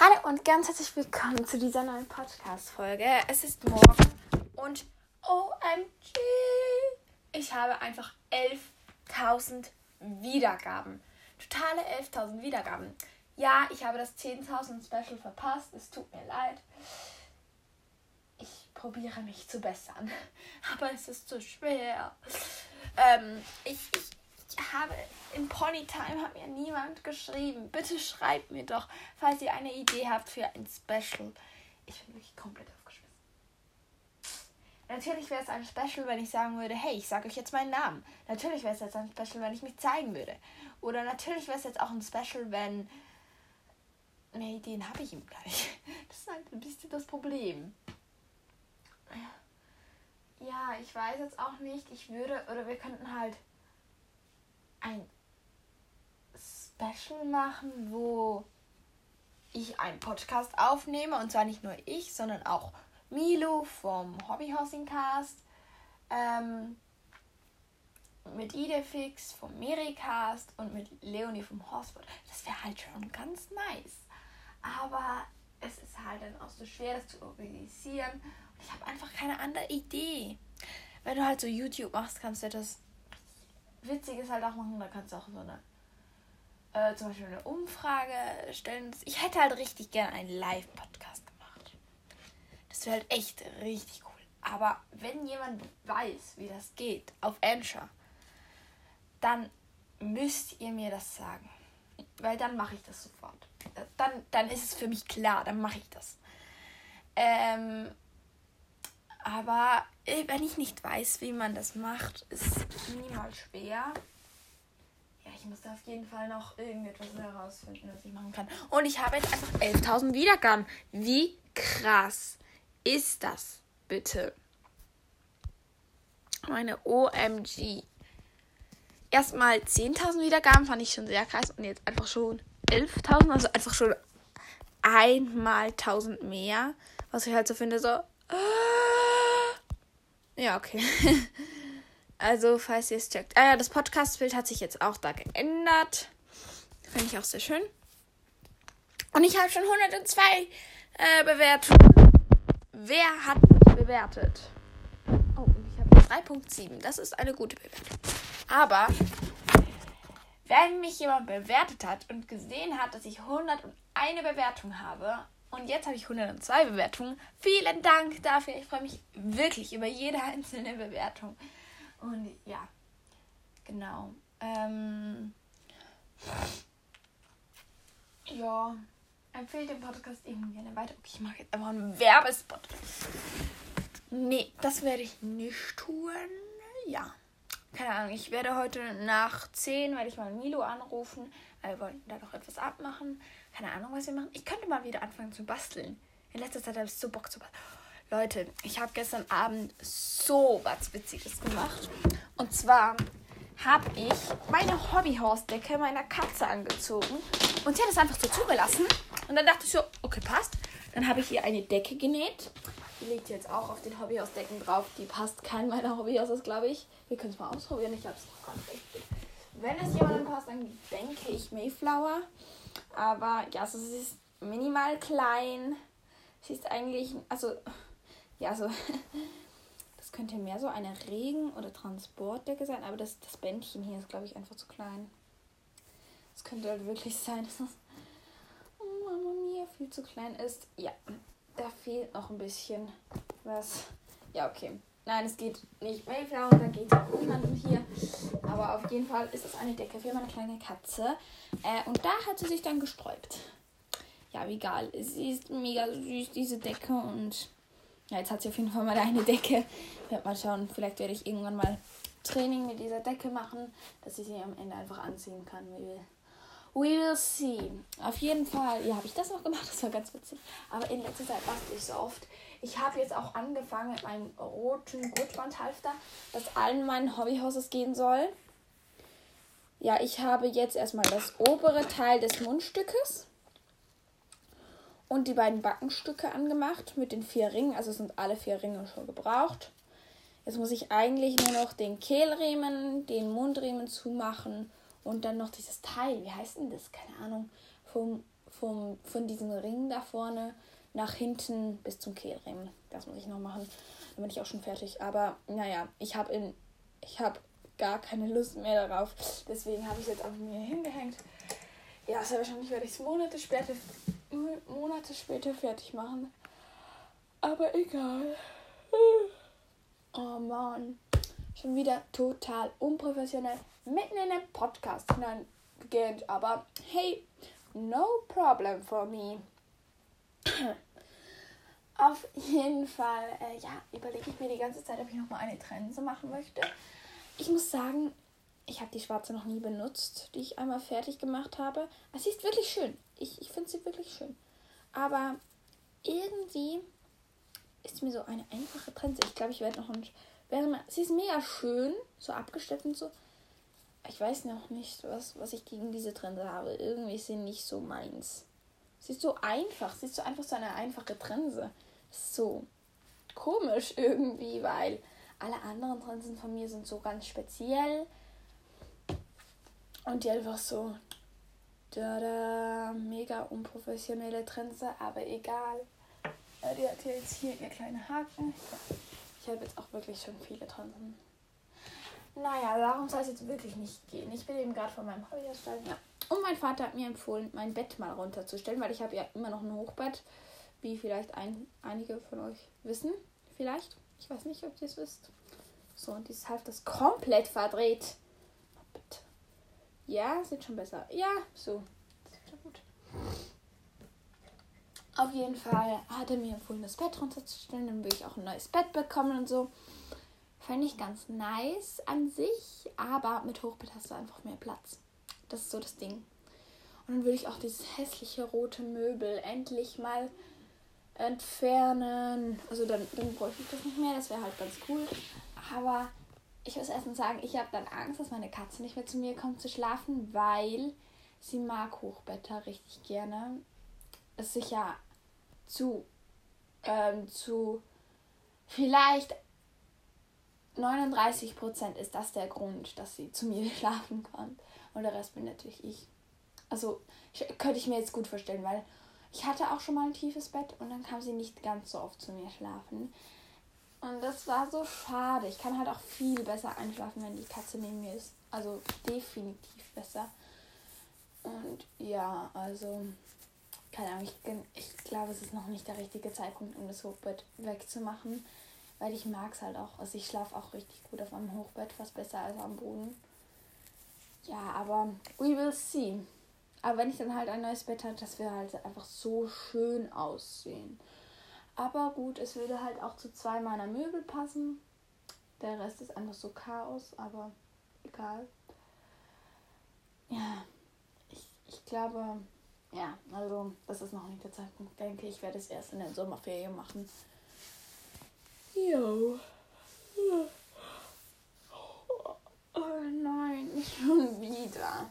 Hallo und ganz herzlich willkommen zu dieser neuen Podcast-Folge. Es ist morgen und OMG! Ich habe einfach 11.000 Wiedergaben. Totale 11.000 Wiedergaben. Ja, ich habe das 10.000 Special verpasst. Es tut mir leid. Ich probiere mich zu bessern. Aber es ist zu schwer. Ähm, ich, ich, habe im Ponytime hat mir niemand geschrieben. Bitte schreibt mir doch, falls ihr eine Idee habt für ein Special. Ich bin wirklich komplett aufgeschmissen. Natürlich wäre es ein Special, wenn ich sagen würde, hey, ich sage euch jetzt meinen Namen. Natürlich wäre es jetzt ein Special, wenn ich mich zeigen würde. Oder natürlich wäre es jetzt auch ein Special, wenn. Nee, Ideen habe ich ihm gleich. Das ist halt ein bisschen das Problem. Ja, ich weiß jetzt auch nicht. Ich würde, oder wir könnten halt ein Special machen, wo ich einen Podcast aufnehme. Und zwar nicht nur ich, sondern auch Milo vom Hobbyhousing Cast. Ähm, mit Idefix vom Mericast und mit Leonie vom Horseboard. Das wäre halt schon ganz nice. Aber es ist halt dann auch so schwer, das zu organisieren. Und ich habe einfach keine andere Idee. Wenn du halt so YouTube machst, kannst du das Witziges halt auch machen. Da kannst du auch so eine, äh, zum Beispiel eine Umfrage stellen. Ich hätte halt richtig gerne einen Live-Podcast gemacht. Das wäre halt echt richtig cool. Aber wenn jemand weiß, wie das geht, auf Anchor, dann müsst ihr mir das sagen. Weil dann mache ich das sofort. Dann, dann ist es für mich klar, dann mache ich das. Ähm, aber wenn ich nicht weiß, wie man das macht, ist minimal schwer. Ja, ich muss da auf jeden Fall noch irgendetwas herausfinden, was ich machen kann. Und ich habe jetzt einfach 11.000 Wiedergaben. Wie krass ist das bitte? Meine OMG. Erstmal 10.000 Wiedergaben fand ich schon sehr krass und jetzt einfach schon 11.000, also einfach schon einmal 1000 mehr, was ich halt so finde, so. Ja, okay. Also, falls ihr es checkt. Ah ja, das Podcast-Bild hat sich jetzt auch da geändert. Finde ich auch sehr schön. Und ich habe schon 102 äh, Bewertungen. Wer hat mich bewertet? Oh, und ich habe 3.7. Das ist eine gute Bewertung. Aber wenn mich jemand bewertet hat und gesehen hat, dass ich 101 Bewertung habe und jetzt habe ich 102 Bewertungen, vielen Dank dafür. Ich freue mich wirklich über jede einzelne Bewertung. Und ja, genau. Ähm, ja, empfehlt den Podcast eben gerne weiter. Okay, ich mache jetzt einfach einen Werbespot. Nee, das werde ich nicht tun. Ja. Keine Ahnung, ich werde heute nach 10, werde ich mal Milo anrufen. Wir wollten da doch etwas abmachen. Keine Ahnung, was wir machen. Ich könnte mal wieder anfangen zu basteln. In letzter Zeit habe ich so Bock zu basteln. Leute, ich habe gestern Abend so was Witziges gemacht. Und zwar habe ich meine Hobbyhausdecke meiner Katze angezogen. Und sie hat es einfach so zugelassen. Und dann dachte ich so, okay, passt. Dann habe ich ihr eine Decke genäht. Die liegt jetzt auch auf den Hobbyhausdecken drauf. Die passt kein meiner Hobbyhauses, glaube ich. Wir können es mal ausprobieren. Ich habe es noch gar nicht. Wenn es jemandem passt, dann denke ich Mayflower. Aber ja, also sie ist minimal klein. Sie ist eigentlich, also ja, so. Das könnte mehr so eine Regen- oder Transportdecke sein, aber das, das Bändchen hier ist, glaube ich, einfach zu klein. Es könnte halt wirklich sein, dass das oh, Mama Mia viel zu klein ist. Ja, da fehlt noch ein bisschen was. Ja, okay. Nein, es geht nicht Mayflower, da geht niemandem hier. Aber auf jeden Fall ist es eine Decke für meine kleine Katze. Äh, und da hat sie sich dann gesträubt. Ja, wie egal. Sie ist mega süß, diese Decke. Und ja, jetzt hat sie auf jeden Fall mal eine Decke. Ich werde mal schauen, vielleicht werde ich irgendwann mal Training mit dieser Decke machen, dass ich sie am Ende einfach anziehen kann. We will, we will see. Auf jeden Fall, ja, habe ich das noch gemacht, das war ganz witzig. Aber in letzter Zeit bastel ich so oft. Ich habe jetzt auch angefangen mit meinem roten Gurtbandhalfter, das allen meinen Hobbyhauses gehen soll. Ja, ich habe jetzt erstmal das obere Teil des Mundstückes und die beiden Backenstücke angemacht mit den vier Ringen. Also sind alle vier Ringe schon gebraucht. Jetzt muss ich eigentlich nur noch den Kehlriemen, den Mundriemen zumachen und dann noch dieses Teil. Wie heißt denn das? Keine Ahnung. Vom, vom, von diesem Ring da vorne nach hinten bis zum Kehlring. Das muss ich noch machen. Dann bin ich auch schon fertig. Aber naja, ich habe in ich habe gar keine Lust mehr darauf. Deswegen habe ich es jetzt auf mir hingehängt. Ja, sehr wahrscheinlich werde ich es Monate später, Monate später fertig machen. Aber egal. Oh Mann. Schon wieder total unprofessionell mitten in den Podcast hineingehend. Aber hey, no problem for me. Auf jeden Fall, äh, ja, überlege ich mir die ganze Zeit, ob ich nochmal eine Trense machen möchte. Ich muss sagen, ich habe die schwarze noch nie benutzt, die ich einmal fertig gemacht habe. Sie ist wirklich schön. Ich, ich finde sie wirklich schön. Aber irgendwie ist mir so eine einfache Trense. Ich glaube, ich werde noch ein. Sie ist mega schön, so abgesteppt und so. Ich weiß noch nicht, was, was ich gegen diese Trense habe. Irgendwie ist sie nicht so meins. Sie ist so einfach. Sie ist so einfach so eine einfache Trense. So komisch irgendwie, weil alle anderen Trensen von mir sind so ganz speziell. Und die einfach so. Da, da, mega unprofessionelle Trense, aber egal. Die hat jetzt hier ihr kleine Haken. Ich habe jetzt auch wirklich schon viele Trensen. Naja, darum soll es jetzt wirklich nicht gehen. Ich bin eben gerade von meinem Hobby erstellen. Ja. Und mein Vater hat mir empfohlen, mein Bett mal runterzustellen, weil ich habe ja immer noch ein Hochbett, wie vielleicht ein, einige von euch wissen. Vielleicht. Ich weiß nicht, ob ihr es wisst. So, und dieses Half das komplett verdreht. Ja, sieht schon besser. Ja, so. Das gut. Auf jeden Fall hat er mir empfohlen, das Bett runterzustellen. Dann will ich auch ein neues Bett bekommen und so. Fände ich ganz nice an sich, aber mit Hochbett hast du einfach mehr Platz. Das ist so das Ding. Und dann würde ich auch dieses hässliche rote Möbel endlich mal entfernen. Also dann, dann bräuchte ich das nicht mehr. Das wäre halt ganz cool. Aber ich muss erstens sagen, ich habe dann Angst, dass meine Katze nicht mehr zu mir kommt zu schlafen, weil sie mag Hochbetter richtig gerne. Ist sicher zu, ähm, zu vielleicht 39% ist das der Grund, dass sie zu mir schlafen kommt. Und der Rest bin natürlich ich. Also ich, könnte ich mir jetzt gut vorstellen, weil ich hatte auch schon mal ein tiefes Bett und dann kam sie nicht ganz so oft zu mir schlafen. Und das war so schade. Ich kann halt auch viel besser einschlafen, wenn die Katze neben mir ist. Also definitiv besser. Und ja, also, keine Ahnung, ich, ich glaube, es ist noch nicht der richtige Zeitpunkt, um das Hochbett wegzumachen. Weil ich mag es halt auch. Also ich schlafe auch richtig gut auf einem Hochbett, fast besser als am Boden. Ja, aber we will see. Aber wenn ich dann halt ein neues Bett habe, das wird halt einfach so schön aussehen. Aber gut, es würde halt auch zu zwei meiner Möbel passen. Der Rest ist einfach so Chaos, aber egal. Ja, ich, ich glaube, ja, also das ist noch nicht der Zeitpunkt, denke ich. werde es erst in den Sommerferien machen. Jo. Oh nein, nicht schon wieder.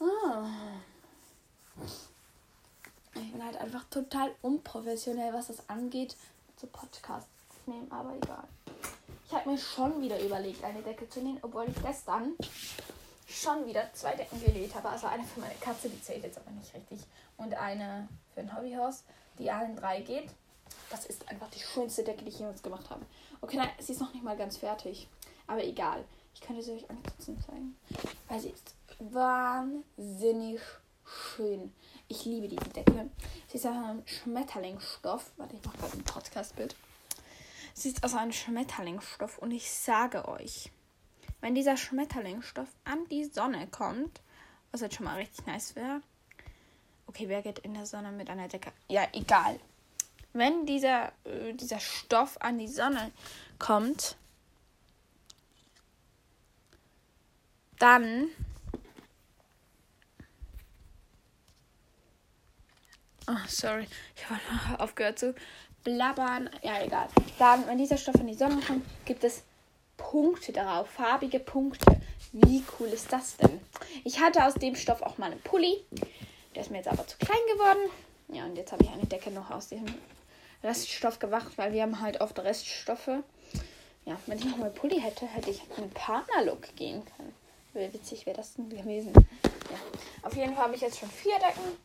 Ah. Ich bin halt einfach total unprofessionell, was das angeht, zu Podcast aufnehmen, aber egal. Ich habe mir schon wieder überlegt, eine Decke zu nähen, obwohl ich gestern schon wieder zwei Decken genäht habe. Also eine für meine Katze, die zählt jetzt aber nicht richtig. Und eine für ein Hobbyhaus, die allen drei geht. Das ist einfach die schönste Decke, die ich jemals gemacht habe. Okay, nein, sie ist noch nicht mal ganz fertig. Aber egal. Ich könnte sie euch ansetzen zeigen. Weil sie ist wahnsinnig schön. Ich liebe diese Decke. Sie ist aus einem Schmetterlingsstoff. Warte, ich mache gerade ein Podcast-Bild. Sie ist aus einem Schmetterlingsstoff und ich sage euch, wenn dieser Schmetterlingsstoff an die Sonne kommt, was jetzt schon mal richtig nice wäre. Okay, wer geht in der Sonne mit einer Decke? Ja, egal. Wenn dieser, äh, dieser Stoff an die Sonne kommt, dann Oh, sorry. Ich habe aufgehört zu blabbern. Ja, egal. Dann, wenn dieser Stoff in die Sonne kommt, gibt es Punkte darauf. Farbige Punkte. Wie cool ist das denn? Ich hatte aus dem Stoff auch mal einen Pulli. Der ist mir jetzt aber zu klein geworden. Ja, und jetzt habe ich eine Decke noch aus diesem Reststoff gemacht, weil wir haben halt oft Reststoffe. Ja, wenn ich noch mal Pulli hätte, hätte ich einen Partnerlook gehen können. Wie witzig wäre das denn gewesen. Ja. Auf jeden Fall habe ich jetzt schon vier Decken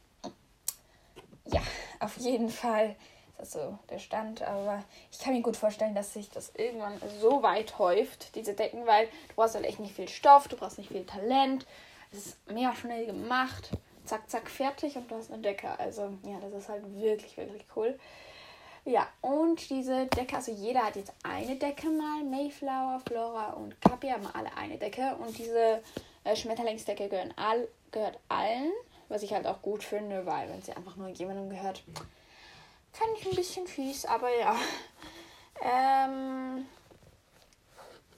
auf jeden Fall ist das so der Stand. Aber ich kann mir gut vorstellen, dass sich das irgendwann so weit häuft, diese Decken, weil du brauchst halt echt nicht viel Stoff, du brauchst nicht viel Talent. Es ist mehr schnell gemacht. Zack, zack, fertig und du hast eine Decke. Also, ja, das ist halt wirklich, wirklich cool. Ja, und diese Decke, also jeder hat jetzt eine Decke mal. Mayflower, Flora und Capi haben alle eine Decke. Und diese äh, Schmetterlingsdecke gehören all, gehört allen. Was ich halt auch gut finde, weil wenn sie einfach nur jemandem gehört, kann ich ein bisschen fies, aber ja. Ähm,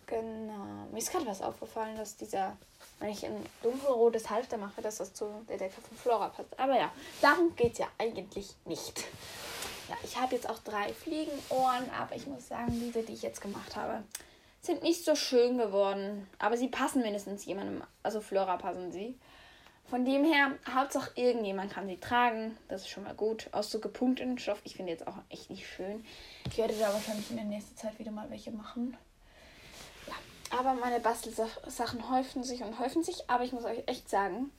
genau. Mir ist gerade was aufgefallen, dass dieser, wenn ich ein dunkelrotes Halfter mache, dass das zu der Decke von Flora passt. Aber ja, darum geht es ja eigentlich nicht. Ja, ich habe jetzt auch drei Fliegenohren, aber ich muss sagen, diese, die ich jetzt gemacht habe, sind nicht so schön geworden. Aber sie passen mindestens jemandem. Also Flora passen sie. Von dem her, Hauptsache irgendjemand kann sie tragen. Das ist schon mal gut. Aus so gepunkteten Stoff. Ich finde jetzt auch echt nicht schön. Ich werde da wahrscheinlich in der nächsten Zeit wieder mal welche machen. Ja, aber meine Bastelsachen häufen sich und häufen sich. Aber ich muss euch echt sagen,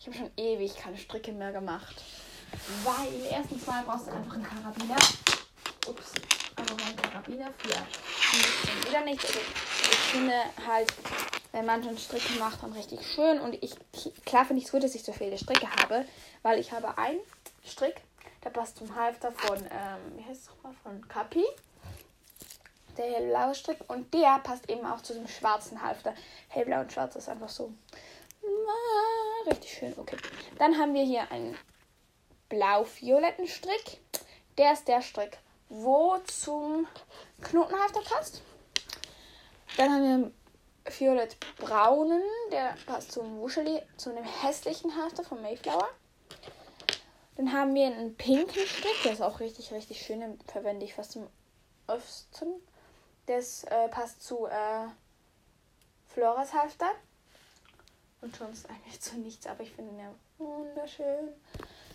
ich habe schon ewig keine Stricke mehr gemacht. Weil erstens mal brauchst du einfach einen Karabiner. Ups, aber mein Karabiner für wieder nicht. Also ich finde halt, wenn man schon Stricke macht, dann richtig schön. Und ich, klar finde ich es gut, dass ich so viele Stricke habe, weil ich habe einen Strick, der passt zum Halfter von, ähm, wie heißt es nochmal, von Capi. Der hellblaue Strick. Und der passt eben auch zu dem schwarzen Halfter. Hellblau und schwarz ist einfach so. Ah, richtig schön, okay. Dann haben wir hier einen blau-violetten Strick. Der ist der Strick, wo zum Knotenhalfter passt. Dann haben wir einen violett-braunen, der passt zum Wuscheli, zu einem hässlichen Halfter von Mayflower. Dann haben wir einen pinken Strick, der ist auch richtig, richtig schön, den verwende ich fast zum öfsten. Das äh, passt zu äh, Floras Halfter. Und sonst eigentlich zu nichts, aber ich finde ihn ja wunderschön.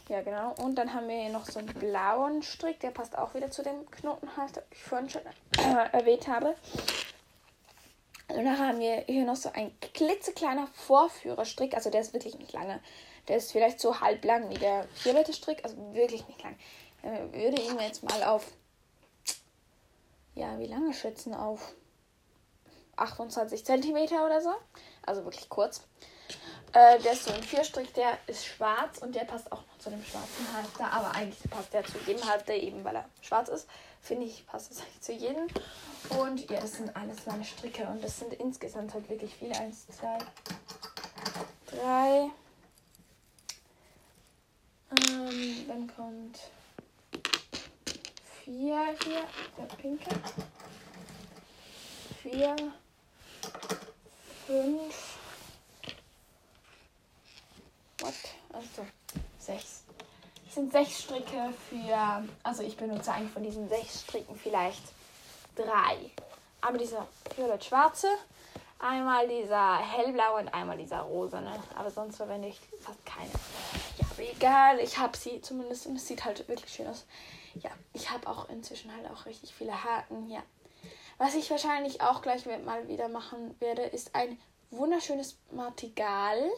Ja, genau. Und dann haben wir hier noch so einen blauen Strick. Der passt auch wieder zu dem Knotenhalter, den ich vorhin schon äh, erwähnt habe. Und dann haben wir hier noch so ein klitzekleiner Vorführerstrick. Also der ist wirklich nicht lange. Der ist vielleicht so halb lang wie der violette Strick. Also wirklich nicht lang. Ich würde ihn jetzt mal auf, ja, wie lange schätzen? Auf 28 cm oder so. Also wirklich kurz. Äh, der ist so ein Vierstrick, der ist schwarz und der passt auch noch zu dem schwarzen Halfter. Aber eigentlich passt der zu jedem Halfter, eben weil er schwarz ist. Finde ich, passt das eigentlich zu jedem. Und ja, das sind alles meine Stricke. Und das sind insgesamt halt wirklich viele. Eins, zwei, drei. Ähm, dann kommt vier hier, der pinke. Vier, fünf. What? Also sechs. Das sind sechs Stricke für. Also ich benutze eigentlich von diesen sechs Stricken vielleicht drei. Einmal dieser violett-schwarze, einmal dieser hellblaue und einmal dieser rosane. Aber sonst verwende ich fast keine. Ja, aber egal, ich habe sie zumindest und es sieht halt wirklich schön aus. Ja, ich habe auch inzwischen halt auch richtig viele Haken. Ja. Was ich wahrscheinlich auch gleich mal wieder machen werde, ist ein wunderschönes Martigal.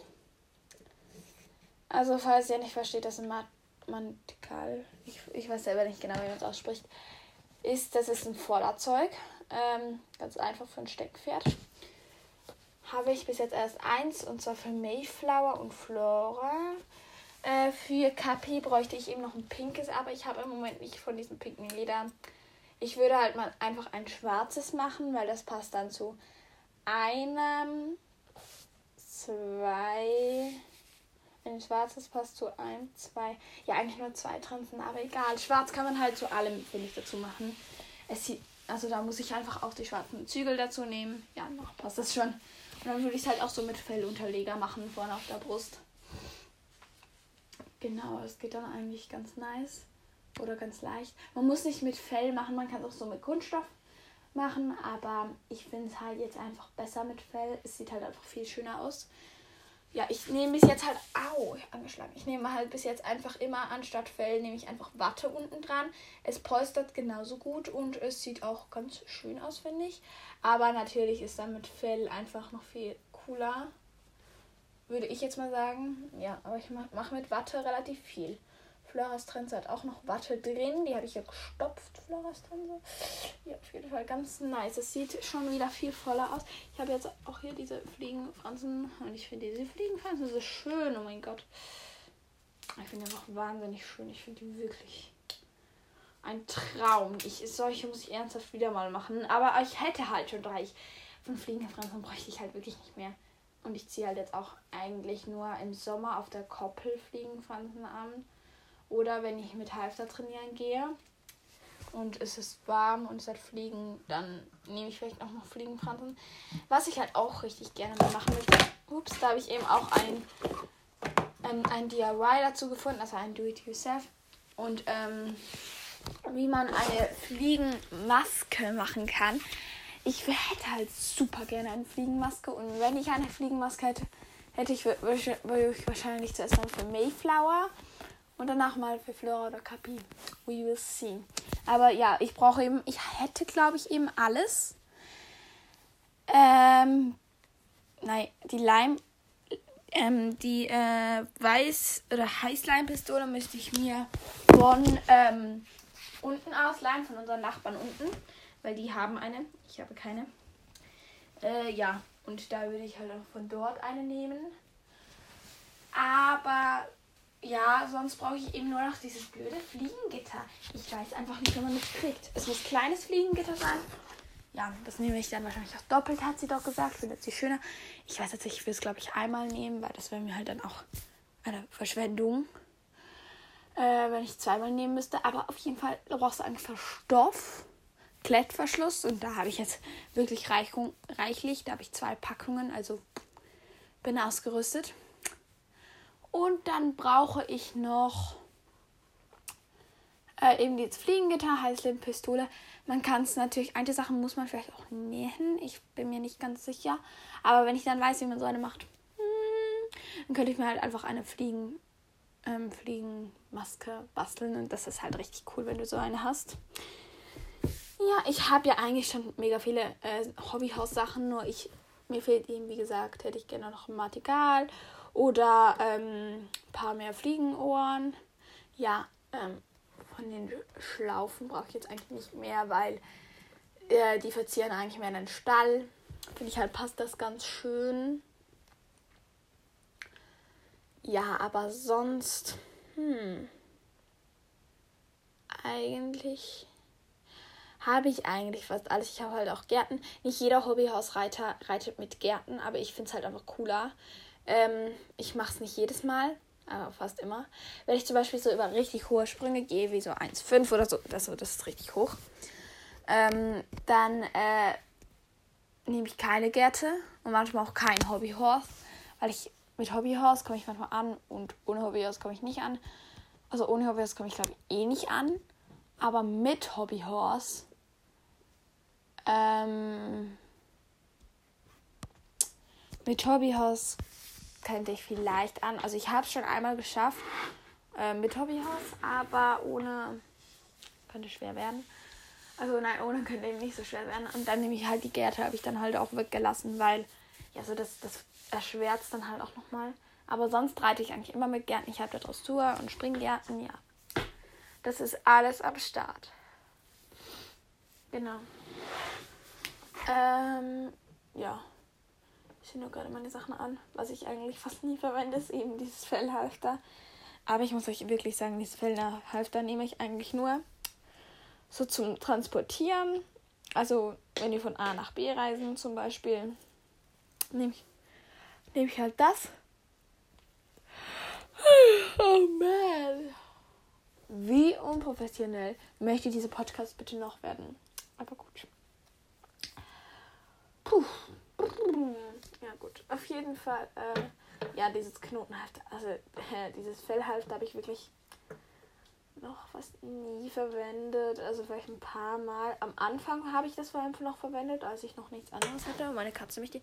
Also, falls ihr nicht versteht, dass ein Martigal, ich, ich weiß selber nicht genau, wie man es ausspricht, ist, das ist ein Vorderzeug. Ähm, ganz einfach für ein Steckpferd. Habe ich bis jetzt erst eins und zwar für Mayflower und Flora. Äh, für Capi bräuchte ich eben noch ein pinkes, aber ich habe im Moment nicht von diesem pinken Leder. Ich würde halt mal einfach ein schwarzes machen, weil das passt dann zu einem, zwei, ein schwarzes passt zu ein, zwei, ja eigentlich nur zwei Transen, aber egal. Schwarz kann man halt zu allem, finde ich, dazu machen. Es sieht, also da muss ich einfach auch die schwarzen Zügel dazu nehmen. Ja, noch passt das schon. Und dann würde ich es halt auch so mit Fellunterleger machen, vorne auf der Brust. Genau, das geht dann eigentlich ganz nice. Oder ganz leicht. Man muss nicht mit Fell machen, man kann es auch so mit Kunststoff machen, aber ich finde es halt jetzt einfach besser mit Fell. Es sieht halt einfach viel schöner aus ja, ich nehme bis jetzt halt, au, angeschlagen. Ich nehme halt bis jetzt einfach immer anstatt Fell, nehme ich einfach Watte unten dran. Es polstert genauso gut und es sieht auch ganz schön aus, finde ich. Aber natürlich ist dann mit Fell einfach noch viel cooler, würde ich jetzt mal sagen. Ja, aber ich mache mach mit Watte relativ viel Floras Trense hat auch noch Watte drin. Die habe ich ja gestopft, Floras Trense. Ja, auf jeden Fall ganz nice. Es sieht schon wieder viel voller aus. Ich habe jetzt auch hier diese Fliegenfransen und ich finde diese Fliegenfransen so schön. Oh mein Gott. Ich finde die einfach wahnsinnig schön. Ich finde die wirklich ein Traum. Ich, solche muss ich ernsthaft wieder mal machen. Aber ich hätte halt schon drei. Von Fliegenfransen bräuchte ich halt wirklich nicht mehr. Und ich ziehe halt jetzt auch eigentlich nur im Sommer auf der Koppel Fliegenfransen an. Oder wenn ich mit Halfter trainieren gehe und es ist warm und es hat Fliegen, dann nehme ich vielleicht auch noch Fliegenfransen. Was ich halt auch richtig gerne mal machen möchte. Ups, da habe ich eben auch ein, ähm, ein DIY dazu gefunden, also ein Do-it-yourself. Und ähm, wie man eine Fliegenmaske machen kann ich hätte halt super gerne eine Fliegenmaske und wenn ich eine Fliegenmaske hätte, hätte ich, würde ich wahrscheinlich zuerst mal für Mayflower und danach mal für Flora oder Capi. We will see. Aber ja, ich brauche eben, ich hätte glaube ich eben alles. Ähm, nein, die Leim, ähm, die äh, Weiß- oder Heißleimpistole müsste ich mir von ähm, unten ausleihen, von unseren Nachbarn unten weil die haben eine. Ich habe keine. Äh, ja, und da würde ich halt auch von dort eine nehmen. Aber ja, sonst brauche ich eben nur noch dieses blöde Fliegengitter. Ich weiß einfach nicht, wie man das kriegt. Es muss kleines Fliegengitter sein. Ja, das nehme ich dann wahrscheinlich auch doppelt, hat sie doch gesagt. Findet sie schöner. Ich weiß jetzt nicht, ich will es, glaube ich, einmal nehmen, weil das wäre mir halt dann auch eine Verschwendung. Äh, wenn ich zweimal nehmen müsste. Aber auf jeden Fall brauchst du einfach Stoff. Klettverschluss und da habe ich jetzt wirklich Reichung, reichlich. Da habe ich zwei Packungen, also bin ausgerüstet. Und dann brauche ich noch äh, eben dieses Fliegengitter, Heißlebpistole. Man kann es natürlich, einige Sachen muss man vielleicht auch nähen. Ich bin mir nicht ganz sicher. Aber wenn ich dann weiß, wie man so eine macht, hm, dann könnte ich mir halt einfach eine Fliegen, ähm, Fliegenmaske basteln. Und das ist halt richtig cool, wenn du so eine hast. Ja, ich habe ja eigentlich schon mega viele äh, Hobbyhaus-Sachen, nur ich, mir fehlt eben, wie gesagt, hätte ich gerne noch ein Matigal oder ähm, ein paar mehr Fliegenohren. Ja, ähm, von den Schlaufen brauche ich jetzt eigentlich nicht mehr, weil äh, die verzieren eigentlich mehr in den Stall. Finde ich halt, passt das ganz schön. Ja, aber sonst, hm, eigentlich habe ich eigentlich fast alles. Ich habe halt auch Gärten. Nicht jeder Hobbyhausreiter reitet mit Gärten, aber ich finde es halt einfach cooler. Ähm, ich mache es nicht jedes Mal, aber fast immer. Wenn ich zum Beispiel so über richtig hohe Sprünge gehe, wie so 1,5 oder so, das, das ist richtig hoch, ähm, dann äh, nehme ich keine Gärte und manchmal auch kein Hobbyhorse, weil ich mit Hobbyhorse komme ich manchmal an und ohne Hobbyhorse komme ich nicht an. Also ohne Hobbyhorse komme ich glaube ich eh nicht an, aber mit Hobbyhorse ähm, mit Hobbyhaus könnte ich vielleicht an. Also ich habe es schon einmal geschafft äh, mit Hobbyhaus, aber ohne könnte schwer werden. Also nein, ohne könnte eben nicht so schwer werden. Und dann nehme ich halt die Gärte, habe ich dann halt auch weggelassen, weil ja so das, das erschwert es dann halt auch nochmal. Aber sonst reite ich eigentlich immer mit Gärten. Ich habe da Dressur und Springgärten, ja. Das ist alles am Start. Genau. Ähm, ja. Ich sehe nur gerade meine Sachen an. Was ich eigentlich fast nie verwende, ist eben dieses Fellhalfter. Aber ich muss euch wirklich sagen, dieses Fellhalfter nehme ich eigentlich nur so zum Transportieren. Also, wenn wir von A nach B reisen zum Beispiel, nehme ich, nehm ich halt das. Oh man. Wie unprofessionell möchte dieser Podcast bitte noch werden? Aber gut. Puh. Ja gut, auf jeden Fall. Ähm, ja, dieses Knotenhalfter, also äh, dieses Fellhalfter habe ich wirklich noch fast nie verwendet. Also vielleicht ein paar Mal. Am Anfang habe ich das vor allem noch verwendet, als ich noch nichts anderes hatte. Und meine Katze mich die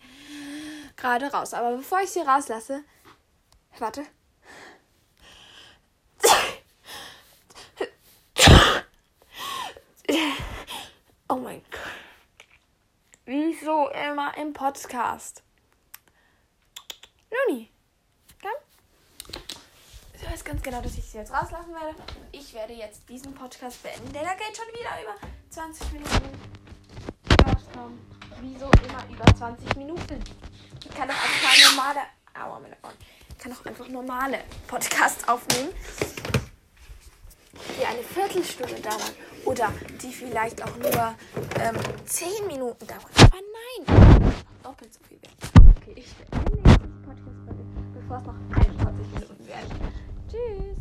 gerade raus. Aber bevor ich sie rauslasse, warte. Oh mein Gott. Wieso immer im Podcast? Nuni, komm. weiß ganz genau, dass ich sie jetzt rauslassen werde. Ich werde jetzt diesen Podcast beenden. Der da geht schon wieder über 20 Minuten. Wieso immer über 20 Minuten? Ich kann doch einfach normale. Aua, meine Ohren. Ich kann doch einfach normale Podcasts aufnehmen, die eine Viertelstunde dauern. Oder die vielleicht auch nur ähm, 10 Minuten dauern. Aber nein, doppelt so viel. Okay, ich beende Podcast, bevor es noch 21 Minuten werden. Tschüss.